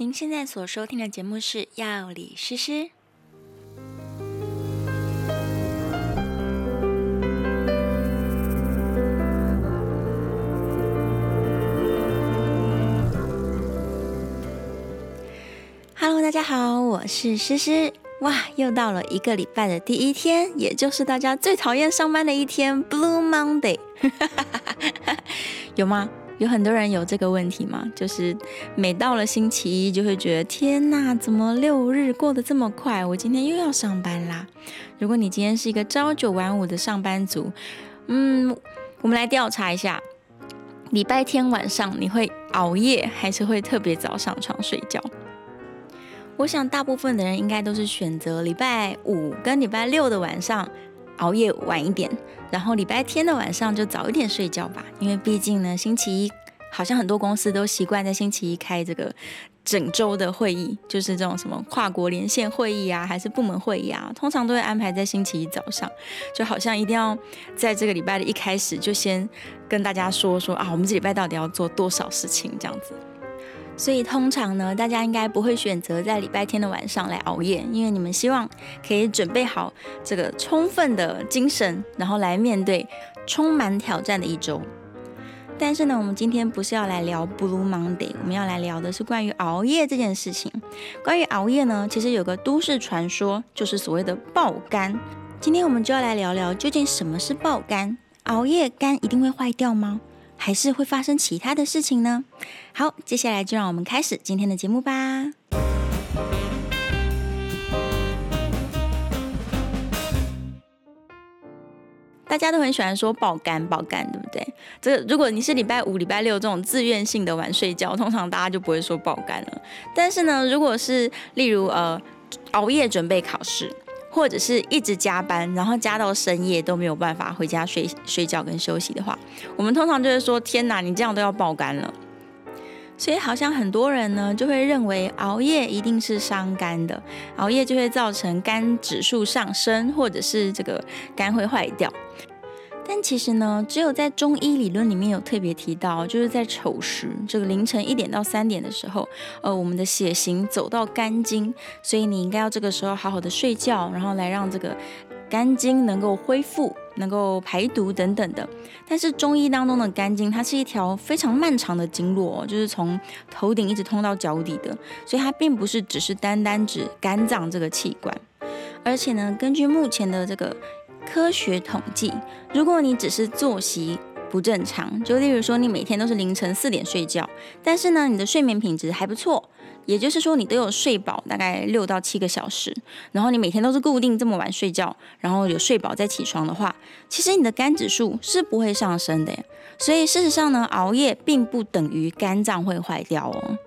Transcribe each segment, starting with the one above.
您现在所收听的节目是《药理诗诗》。Hello，大家好，我是诗诗。哇，又到了一个礼拜的第一天，也就是大家最讨厌上班的一天 ——Blue Monday。有吗？有很多人有这个问题吗？就是每到了星期一，就会觉得天哪，怎么六日过得这么快？我今天又要上班啦！如果你今天是一个朝九晚五的上班族，嗯，我们来调查一下，礼拜天晚上你会熬夜，还是会特别早上床睡觉？我想大部分的人应该都是选择礼拜五跟礼拜六的晚上。熬夜晚一点，然后礼拜天的晚上就早一点睡觉吧，因为毕竟呢，星期一好像很多公司都习惯在星期一开这个整周的会议，就是这种什么跨国连线会议啊，还是部门会议啊，通常都会安排在星期一早上，就好像一定要在这个礼拜的一开始就先跟大家说说啊，我们这礼拜到底要做多少事情这样子。所以通常呢，大家应该不会选择在礼拜天的晚上来熬夜，因为你们希望可以准备好这个充分的精神，然后来面对充满挑战的一周。但是呢，我们今天不是要来聊 Blue Monday，我们要来聊的是关于熬夜这件事情。关于熬夜呢，其实有个都市传说，就是所谓的爆肝。今天我们就要来聊聊，究竟什么是爆肝？熬夜肝一定会坏掉吗？还是会发生其他的事情呢？好，接下来就让我们开始今天的节目吧。大家都很喜欢说爆肝爆肝，对不对？这个如果你是礼拜五、礼拜六这种自愿性的晚睡觉，通常大家就不会说爆肝了。但是呢，如果是例如呃熬夜准备考试。或者是一直加班，然后加到深夜都没有办法回家睡睡觉跟休息的话，我们通常就会说：天哪，你这样都要爆肝了。所以好像很多人呢就会认为熬夜一定是伤肝的，熬夜就会造成肝指数上升，或者是这个肝会坏掉。但其实呢，只有在中医理论里面有特别提到，就是在丑时，这个凌晨一点到三点的时候，呃，我们的血型走到肝经，所以你应该要这个时候好好的睡觉，然后来让这个肝经能够恢复、能够排毒等等的。但是中医当中的肝经，它是一条非常漫长的经络，就是从头顶一直通到脚底的，所以它并不是只是单单指肝脏这个器官，而且呢，根据目前的这个。科学统计，如果你只是作息不正常，就例如说你每天都是凌晨四点睡觉，但是呢，你的睡眠品质还不错，也就是说你都有睡饱大概六到七个小时，然后你每天都是固定这么晚睡觉，然后有睡饱再起床的话，其实你的肝指数是不会上升的。所以事实上呢，熬夜并不等于肝脏会坏掉哦。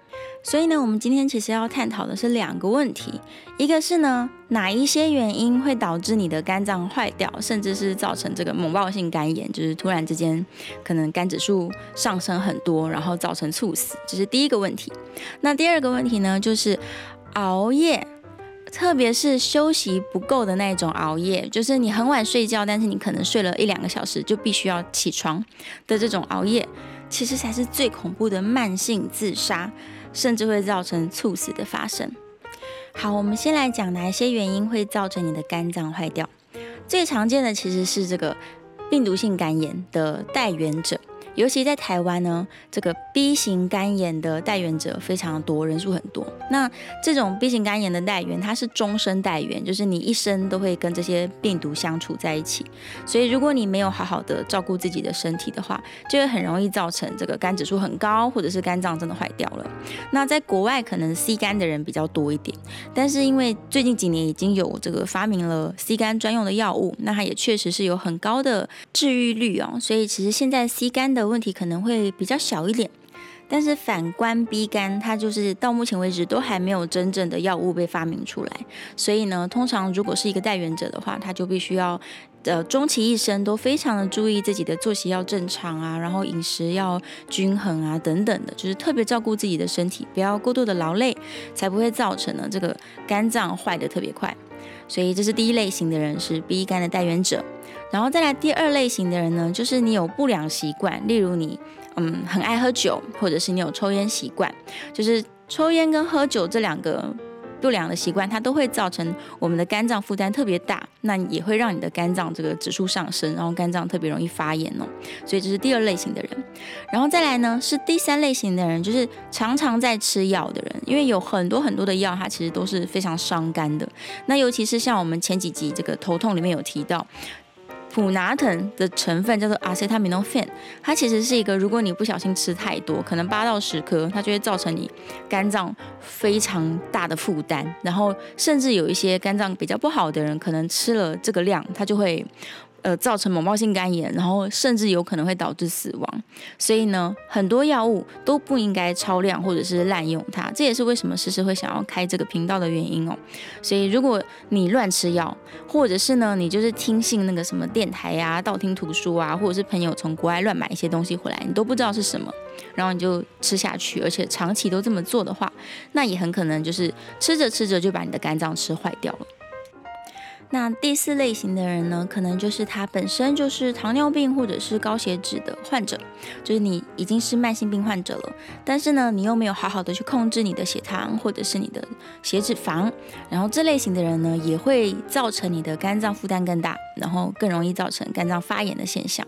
所以呢，我们今天其实要探讨的是两个问题，一个是呢，哪一些原因会导致你的肝脏坏掉，甚至是造成这个猛爆性肝炎，就是突然之间可能肝指数上升很多，然后造成猝死，这是第一个问题。那第二个问题呢，就是熬夜，特别是休息不够的那种熬夜，就是你很晚睡觉，但是你可能睡了一两个小时就必须要起床的这种熬夜，其实才是最恐怖的慢性自杀。甚至会造成猝死的发生。好，我们先来讲哪一些原因会造成你的肝脏坏掉。最常见的其实是这个病毒性肝炎的带源者。尤其在台湾呢，这个 B 型肝炎的代源者非常多，人数很多。那这种 B 型肝炎的代源，它是终身代源，就是你一生都会跟这些病毒相处在一起。所以如果你没有好好的照顾自己的身体的话，就会很容易造成这个肝指数很高，或者是肝脏真的坏掉了。那在国外可能 C 肝的人比较多一点，但是因为最近几年已经有这个发明了 C 肝专用的药物，那它也确实是有很高的治愈率哦。所以其实现在 C 肝的的问题可能会比较小一点，但是反观 B 肝，它就是到目前为止都还没有真正的药物被发明出来，所以呢，通常如果是一个代原者的话，他就必须要呃终其一生都非常的注意自己的作息要正常啊，然后饮食要均衡啊等等的，就是特别照顾自己的身体，不要过度的劳累，才不会造成呢这个肝脏坏的特别快。所以这是第一类型的人，是 B 肝的代原者。然后再来第二类型的人呢，就是你有不良习惯，例如你嗯很爱喝酒，或者是你有抽烟习惯，就是抽烟跟喝酒这两个。不良的习惯，它都会造成我们的肝脏负担特别大，那也会让你的肝脏这个指数上升，然后肝脏特别容易发炎哦。所以这是第二类型的人，然后再来呢是第三类型的人，就是常常在吃药的人，因为有很多很多的药，它其实都是非常伤肝的。那尤其是像我们前几集这个头痛里面有提到。普拿藤的成分叫做阿塞他米诺芬，它其实是一个，如果你不小心吃太多，可能八到十颗，它就会造成你肝脏非常大的负担，然后甚至有一些肝脏比较不好的人，可能吃了这个量，它就会。呃，造成某暴性肝炎，然后甚至有可能会导致死亡。所以呢，很多药物都不应该超量或者是滥用它。这也是为什么诗诗会想要开这个频道的原因哦。所以，如果你乱吃药，或者是呢，你就是听信那个什么电台呀、道听途说啊，或者是朋友从国外乱买一些东西回来，你都不知道是什么，然后你就吃下去，而且长期都这么做的话，那也很可能就是吃着吃着就把你的肝脏吃坏掉了。那第四类型的人呢，可能就是他本身就是糖尿病或者是高血脂的患者，就是你已经是慢性病患者了，但是呢，你又没有好好的去控制你的血糖或者是你的血脂肪，然后这类型的人呢，也会造成你的肝脏负担更大，然后更容易造成肝脏发炎的现象。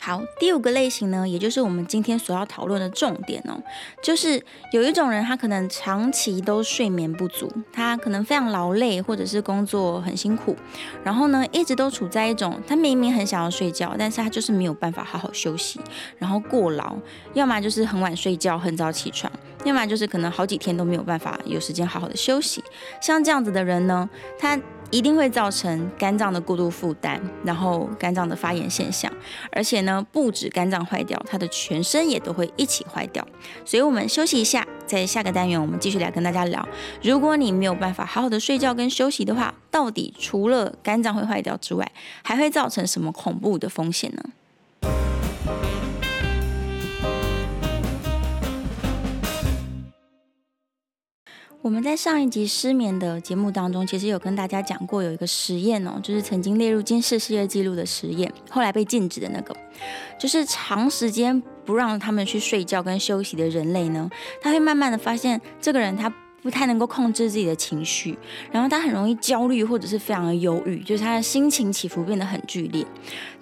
好，第五个类型呢，也就是我们今天所要讨论的重点哦，就是有一种人，他可能长期都睡眠不足，他可能非常劳累，或者是工作很辛苦，然后呢，一直都处在一种他明明很想要睡觉，但是他就是没有办法好好休息，然后过劳，要么就是很晚睡觉，很早起床，要么就是可能好几天都没有办法有时间好好的休息。像这样子的人呢，他。一定会造成肝脏的过度负担，然后肝脏的发炎现象，而且呢，不止肝脏坏掉，它的全身也都会一起坏掉。所以，我们休息一下，在下个单元我们继续来跟大家聊，如果你没有办法好好的睡觉跟休息的话，到底除了肝脏会坏掉之外，还会造成什么恐怖的风险呢？我们在上一集失眠的节目当中，其实有跟大家讲过有一个实验哦，就是曾经列入金氏世界纪录的实验，后来被禁止的那个，就是长时间不让他们去睡觉跟休息的人类呢，他会慢慢的发现这个人他不太能够控制自己的情绪，然后他很容易焦虑或者是非常的忧郁，就是他的心情起伏变得很剧烈。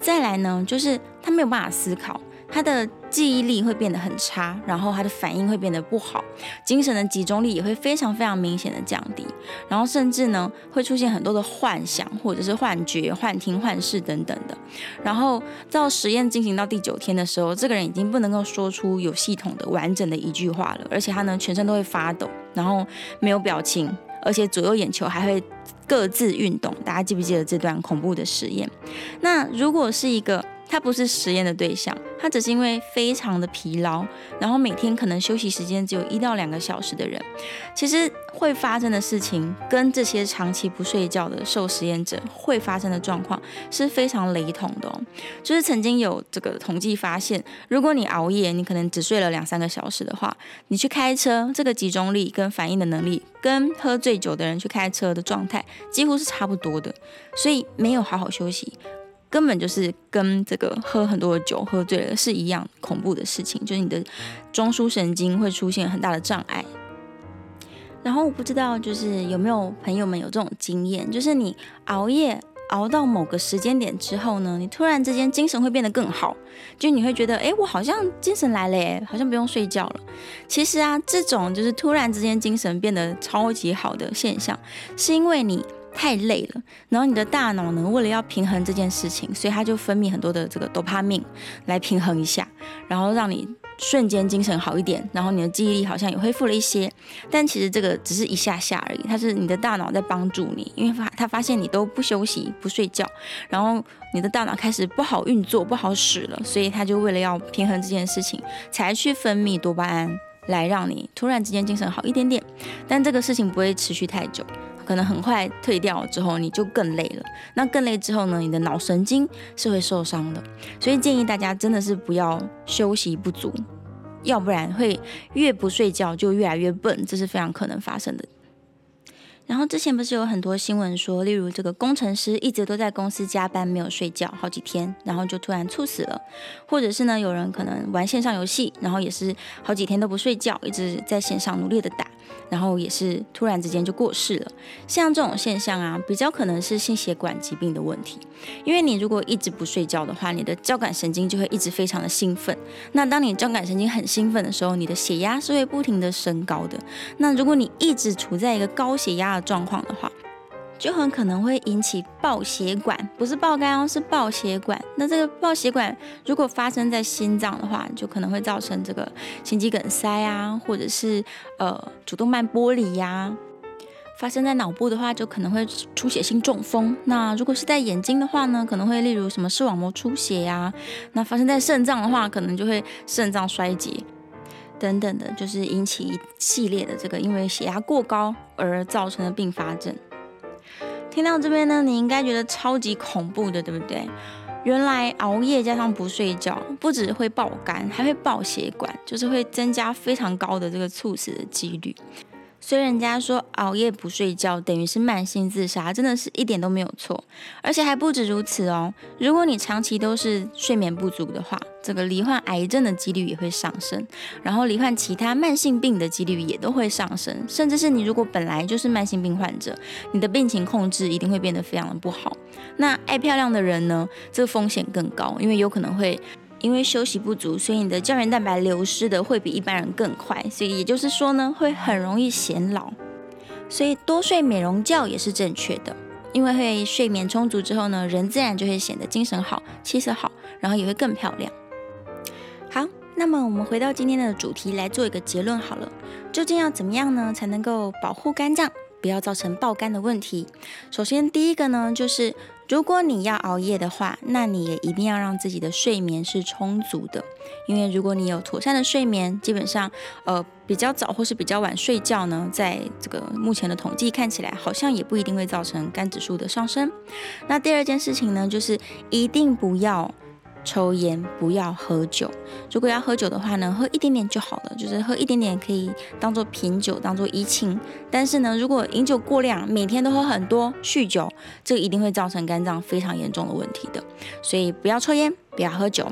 再来呢，就是他没有办法思考。他的记忆力会变得很差，然后他的反应会变得不好，精神的集中力也会非常非常明显的降低，然后甚至呢会出现很多的幻想或者是幻觉、幻听、幻视等等的。然后到实验进行到第九天的时候，这个人已经不能够说出有系统的完整的一句话了，而且他呢全身都会发抖，然后没有表情，而且左右眼球还会各自运动。大家记不记得这段恐怖的实验？那如果是一个。他不是实验的对象，他只是因为非常的疲劳，然后每天可能休息时间只有一到两个小时的人，其实会发生的事情跟这些长期不睡觉的受实验者会发生的状况是非常雷同的哦。就是曾经有这个统计发现，如果你熬夜，你可能只睡了两三个小时的话，你去开车，这个集中力跟反应的能力，跟喝醉酒的人去开车的状态几乎是差不多的，所以没有好好休息。根本就是跟这个喝很多的酒喝醉了是一样恐怖的事情，就是你的中枢神经会出现很大的障碍。然后我不知道，就是有没有朋友们有这种经验，就是你熬夜熬到某个时间点之后呢，你突然之间精神会变得更好，就你会觉得，哎，我好像精神来了，哎，好像不用睡觉了。其实啊，这种就是突然之间精神变得超级好的现象，是因为你。太累了，然后你的大脑呢，为了要平衡这件事情，所以它就分泌很多的这个多巴胺来平衡一下，然后让你瞬间精神好一点，然后你的记忆力好像也恢复了一些。但其实这个只是一下下而已，它是你的大脑在帮助你，因为发它发现你都不休息、不睡觉，然后你的大脑开始不好运作、不好使了，所以它就为了要平衡这件事情，才去分泌多巴胺来让你突然之间精神好一点点。但这个事情不会持续太久。可能很快退掉之后，你就更累了。那更累之后呢，你的脑神经是会受伤的。所以建议大家真的是不要休息不足，要不然会越不睡觉就越来越笨，这是非常可能发生的。然后之前不是有很多新闻说，例如这个工程师一直都在公司加班，没有睡觉好几天，然后就突然猝死了，或者是呢，有人可能玩线上游戏，然后也是好几天都不睡觉，一直在线上努力的打。然后也是突然之间就过世了，像这种现象啊，比较可能是心血管疾病的问题。因为你如果一直不睡觉的话，你的交感神经就会一直非常的兴奋。那当你交感神经很兴奋的时候，你的血压是会不停的升高的。那如果你一直处在一个高血压的状况的话，就很可能会引起爆血管，不是爆肝哦，是爆血管。那这个爆血管如果发生在心脏的话，就可能会造成这个心肌梗塞啊，或者是呃主动脉剥离呀。发生在脑部的话，就可能会出血性中风。那如果是在眼睛的话呢，可能会例如什么视网膜出血呀。那发生在肾脏的话，可能就会肾脏衰竭等等的，就是引起一系列的这个因为血压过高而造成的并发症。听到这边呢，你应该觉得超级恐怖的，对不对？原来熬夜加上不睡觉，不只会爆肝，还会爆血管，就是会增加非常高的这个猝死的几率。所以人家说熬夜不睡觉等于是慢性自杀，真的是一点都没有错。而且还不止如此哦，如果你长期都是睡眠不足的话，这个罹患癌症的几率也会上升，然后罹患其他慢性病的几率也都会上升，甚至是你如果本来就是慢性病患者，你的病情控制一定会变得非常的不好。那爱漂亮的人呢，这个风险更高，因为有可能会。因为休息不足，所以你的胶原蛋白流失的会比一般人更快，所以也就是说呢，会很容易显老。所以多睡美容觉也是正确的，因为会睡眠充足之后呢，人自然就会显得精神好、气色好，然后也会更漂亮。好，那么我们回到今天的主题来做一个结论好了，究竟要怎么样呢，才能够保护肝脏，不要造成爆肝的问题？首先第一个呢，就是。如果你要熬夜的话，那你也一定要让自己的睡眠是充足的，因为如果你有妥善的睡眠，基本上，呃，比较早或是比较晚睡觉呢，在这个目前的统计看起来，好像也不一定会造成肝指数的上升。那第二件事情呢，就是一定不要。抽烟不要喝酒，如果要喝酒的话呢，喝一点点就好了，就是喝一点点可以当做品酒，当做怡情。但是呢，如果饮酒过量，每天都喝很多，酗酒，这个一定会造成肝脏非常严重的问题的。所以不要抽烟，不要喝酒。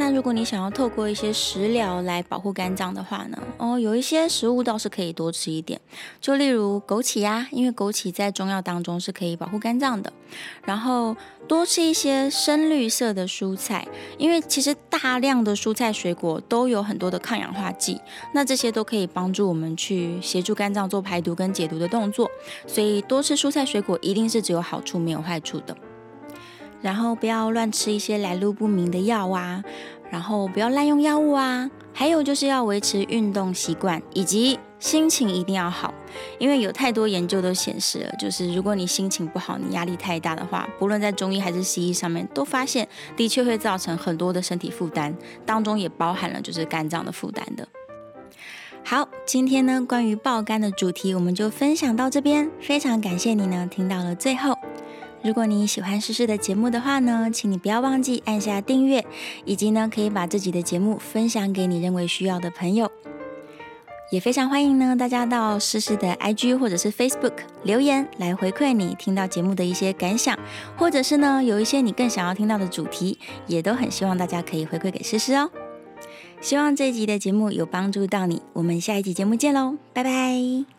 那如果你想要透过一些食疗来保护肝脏的话呢，哦，有一些食物倒是可以多吃一点，就例如枸杞呀，因为枸杞在中药当中是可以保护肝脏的。然后多吃一些深绿色的蔬菜，因为其实大量的蔬菜水果都有很多的抗氧化剂，那这些都可以帮助我们去协助肝脏做排毒跟解毒的动作。所以多吃蔬菜水果一定是只有好处没有坏处的。然后不要乱吃一些来路不明的药啊，然后不要滥用药物啊，还有就是要维持运动习惯，以及心情一定要好，因为有太多研究都显示了，就是如果你心情不好，你压力太大的话，不论在中医还是西医上面都发现，的确会造成很多的身体负担，当中也包含了就是肝脏的负担的。好，今天呢关于爆肝的主题我们就分享到这边，非常感谢你呢听到了最后。如果你喜欢诗诗的节目的话呢，请你不要忘记按下订阅，以及呢可以把自己的节目分享给你认为需要的朋友。也非常欢迎呢大家到诗诗的 IG 或者是 Facebook 留言来回馈你听到节目的一些感想，或者是呢有一些你更想要听到的主题，也都很希望大家可以回馈给诗诗哦。希望这一集的节目有帮助到你，我们下一集节目见喽，拜拜。